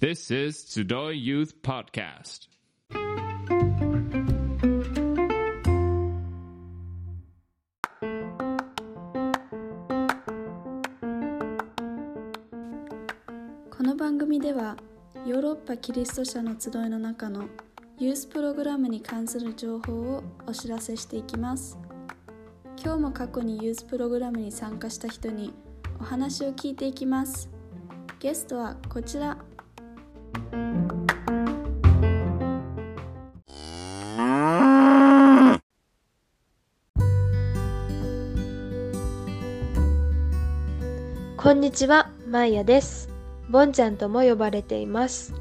This is Tsudoy Youth Podcast. この番組ではヨーロッパキリスト者の集いの中のユースプログラムに関する情報をお知らせしていきます。今日も過去にユースプログラムに参加した人にお話を聞いていきます。ゲストはこちら。こんにちは、まいやです。ボンちゃんとも呼ばれています。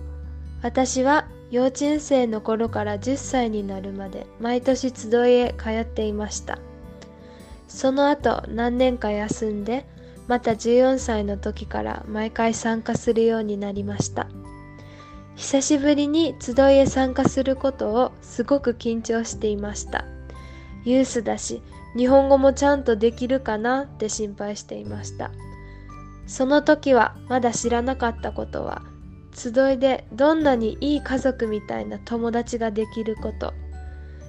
私は幼稚園生の頃から10歳になるまで毎年集いへ通っていました。その後何年か休んで、また14歳の時から毎回参加するようになりました。久しぶりに集いへ参加することをすごく緊張していました。ユースだし、日本語もちゃんとできるかなって心配していました。その時はまだ知らなかったことは集いでどんなにいい家族みたいな友達ができること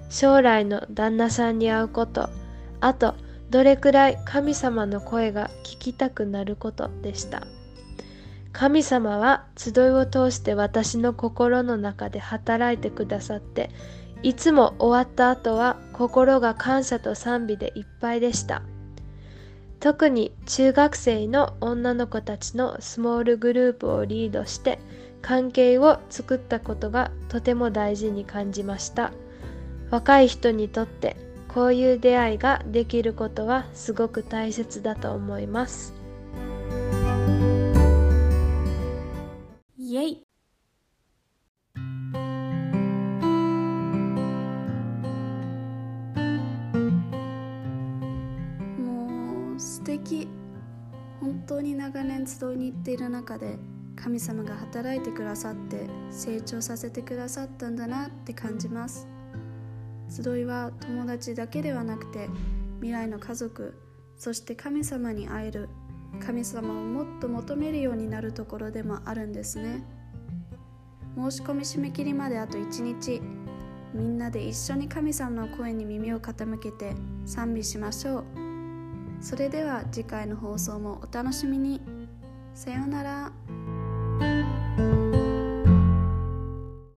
将来の旦那さんに会うことあとどれくらい神様の声が聞きたくなることでした神様は集いを通して私の心の中で働いてくださっていつも終わった後は心が感謝と賛美でいっぱいでした。特に中学生の女の子たちのスモールグループをリードして関係を作ったことがとても大事に感じました。若い人にとってこういう出会いができることはすごく大切だと思います。敵本当に長年集いに行っている中で神様が働いてくださって成長させてくださったんだなって感じます。集いは友達だけではなくて未来の家族そして神様に会える神様をもっと求めるようになるところでもあるんですね。申し込み締め切りまであと1日みんなで一緒に神様の声に耳を傾けて賛美しましょう。それでは次回の放送もお楽しみに。さようなら。